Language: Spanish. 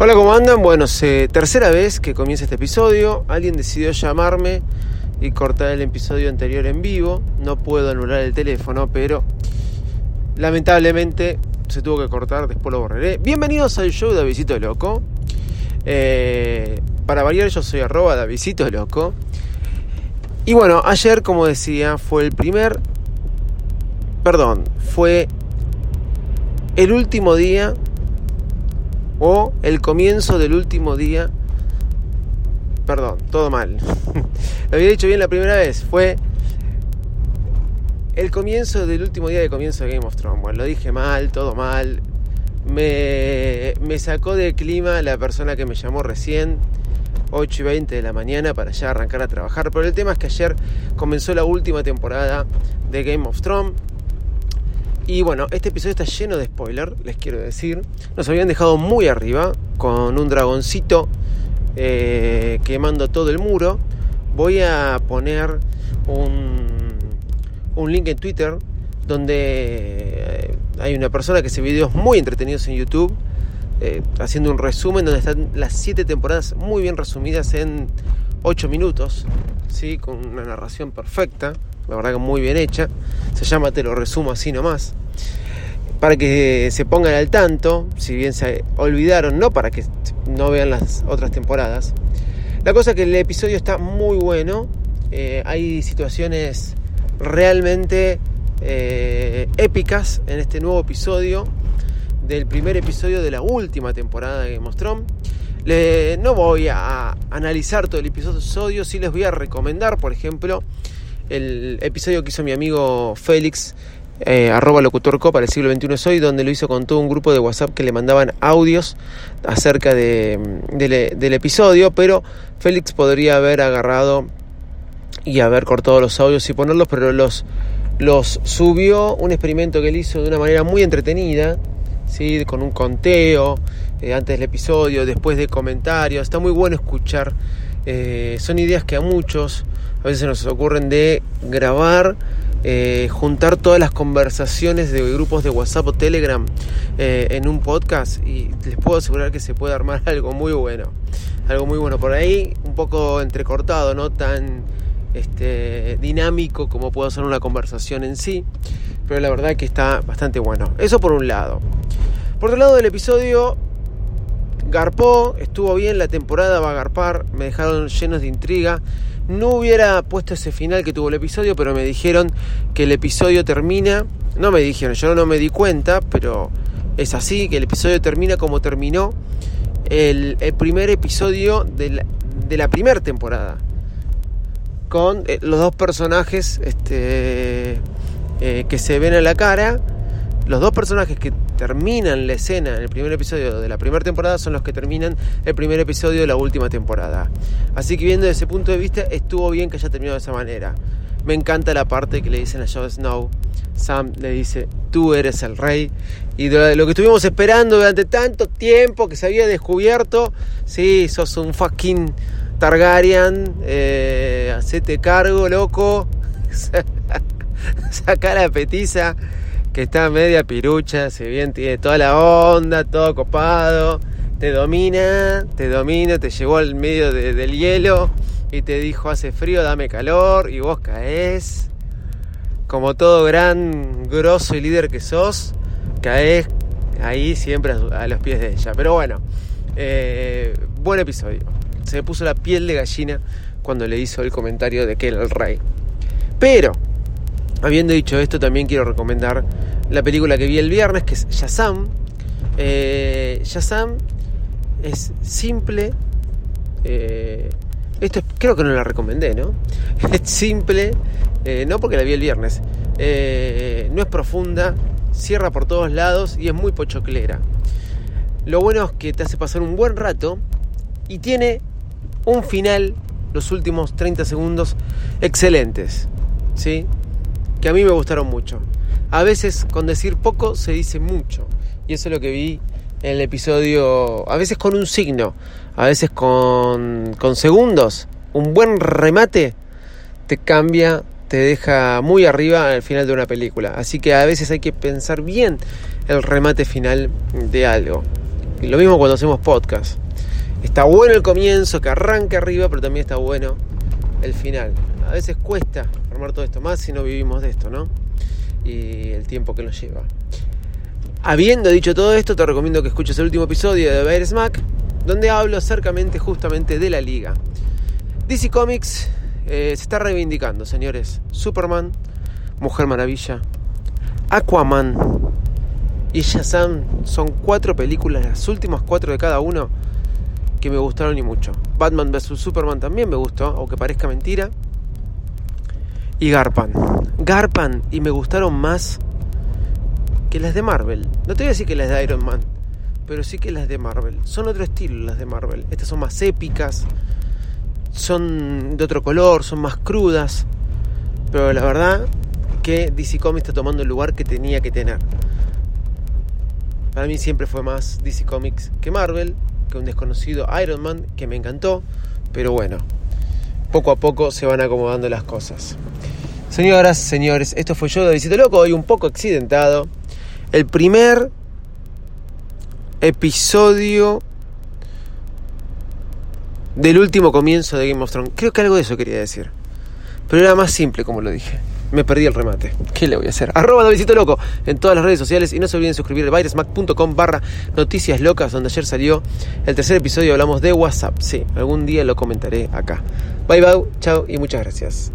Hola, ¿cómo andan? Bueno, tercera vez que comienza este episodio. Alguien decidió llamarme y cortar el episodio anterior en vivo. No puedo anular el teléfono, pero lamentablemente se tuvo que cortar, después lo borraré. Bienvenidos al show de Davidito Loco. Eh, para variar, yo soy arroba Davidito Loco. Y bueno, ayer, como decía, fue el primer. Perdón, fue el último día o el comienzo del último día. Perdón, todo mal. Lo había dicho bien la primera vez. Fue el comienzo del último día de comienzo de Game of Thrones. Lo dije mal, todo mal. Me, me sacó del clima la persona que me llamó recién. 8 y 20 de la mañana para ya arrancar a trabajar. Pero el tema es que ayer comenzó la última temporada de Game of Thrones. Y bueno, este episodio está lleno de spoiler, les quiero decir. Nos habían dejado muy arriba con un dragoncito eh, quemando todo el muro. Voy a poner un, un link en Twitter donde eh, hay una persona que hace videos muy entretenidos en YouTube. Eh, haciendo un resumen donde están las 7 temporadas muy bien resumidas en 8 minutos, ¿sí? con una narración perfecta la verdad que muy bien hecha. Se llama Te lo resumo así nomás. Para que se pongan al tanto, si bien se olvidaron, no para que no vean las otras temporadas. La cosa es que el episodio está muy bueno. Eh, hay situaciones realmente eh, épicas en este nuevo episodio del primer episodio de la última temporada de Game of Thrones. no voy a analizar todo el episodio, sí les voy a recomendar, por ejemplo, el episodio que hizo mi amigo Félix, eh, arroba locutor para el siglo XXI soy, donde lo hizo con todo un grupo de WhatsApp que le mandaban audios acerca de, del episodio, pero Félix podría haber agarrado y haber cortado los audios y ponerlos, pero los, los subió un experimento que él hizo de una manera muy entretenida, ¿sí? con un conteo eh, antes del episodio, después de comentarios, está muy bueno escuchar, eh, son ideas que a muchos a veces nos ocurren de grabar, eh, juntar todas las conversaciones de grupos de WhatsApp o Telegram eh, en un podcast y les puedo asegurar que se puede armar algo muy bueno. Algo muy bueno por ahí, un poco entrecortado, no tan este, dinámico como puede ser una conversación en sí, pero la verdad que está bastante bueno. Eso por un lado. Por otro lado del episodio, garpó, estuvo bien, la temporada va a garpar, me dejaron llenos de intriga. No hubiera puesto ese final que tuvo el episodio, pero me dijeron que el episodio termina. No me dijeron, yo no me di cuenta, pero es así, que el episodio termina como terminó el, primer episodio de la, de primera temporada. Con eh, los dos personajes este, eh, que se ven a la cara los dos personajes que terminan la escena en el primer episodio de la primera temporada son los que terminan el primer episodio de la última temporada. Así que viendo desde ese punto de vista, estuvo bien que haya terminado de esa manera. Me encanta la parte que le dicen a Jon Snow. Sam le dice, tú eres el rey. Y de lo que estuvimos esperando durante tanto tiempo que se había descubierto, sí, sos un fucking Targaryen, eh, hacete cargo, loco. Saca la petiza que está media pirucha, si bien tiene toda la onda, todo copado, te domina, te domina, te llevó al medio del hielo y te dijo hace frío, dame calor y vos caes. Como todo gran, grosso y líder que sos, caes ahí siempre a los pies de ella. Pero bueno, eh, buen episodio. Se puso la piel de gallina cuando le hizo el comentario de que era el rey. Pero Habiendo dicho esto, también quiero recomendar la película que vi el viernes, que es Shazam. Eh, Shazam es simple. Eh, esto creo que no la recomendé, ¿no? Es simple, eh, no porque la vi el viernes. Eh, no es profunda, cierra por todos lados y es muy pochoclera. Lo bueno es que te hace pasar un buen rato y tiene un final, los últimos 30 segundos, excelentes. ¿Sí? Que a mí me gustaron mucho. A veces con decir poco se dice mucho. Y eso es lo que vi en el episodio, a veces con un signo, a veces con, con segundos. Un buen remate te cambia, te deja muy arriba al final de una película. Así que a veces hay que pensar bien el remate final de algo. Y lo mismo cuando hacemos podcast. Está bueno el comienzo, que arranque arriba, pero también está bueno el final. A veces cuesta armar todo esto, más si no vivimos de esto, ¿no? Y el tiempo que nos lleva. Habiendo dicho todo esto, te recomiendo que escuches el último episodio de Bayer Smack, donde hablo acercamente justamente de la liga. DC Comics eh, se está reivindicando, señores. Superman, Mujer Maravilla, Aquaman y Shazam son cuatro películas, las últimas cuatro de cada uno, que me gustaron y mucho. Batman vs. Superman también me gustó, aunque parezca mentira. Y Garpan. Garpan y me gustaron más que las de Marvel. No te voy a decir que las de Iron Man, pero sí que las de Marvel. Son otro estilo las de Marvel. Estas son más épicas, son de otro color, son más crudas. Pero la verdad que DC Comics está tomando el lugar que tenía que tener. Para mí siempre fue más DC Comics que Marvel, que un desconocido Iron Man, que me encantó. Pero bueno, poco a poco se van acomodando las cosas. Señoras, señores, esto fue yo de Visito Loco, hoy un poco accidentado. El primer episodio del último comienzo de Game of Thrones. Creo que algo de eso quería decir. Pero era más simple como lo dije. Me perdí el remate. ¿Qué le voy a hacer? Arroba Visito Loco en todas las redes sociales y no se olviden suscribir virusmac.com barra noticias locas donde ayer salió el tercer episodio hablamos de WhatsApp. Sí, algún día lo comentaré acá. Bye bye, chao y muchas gracias.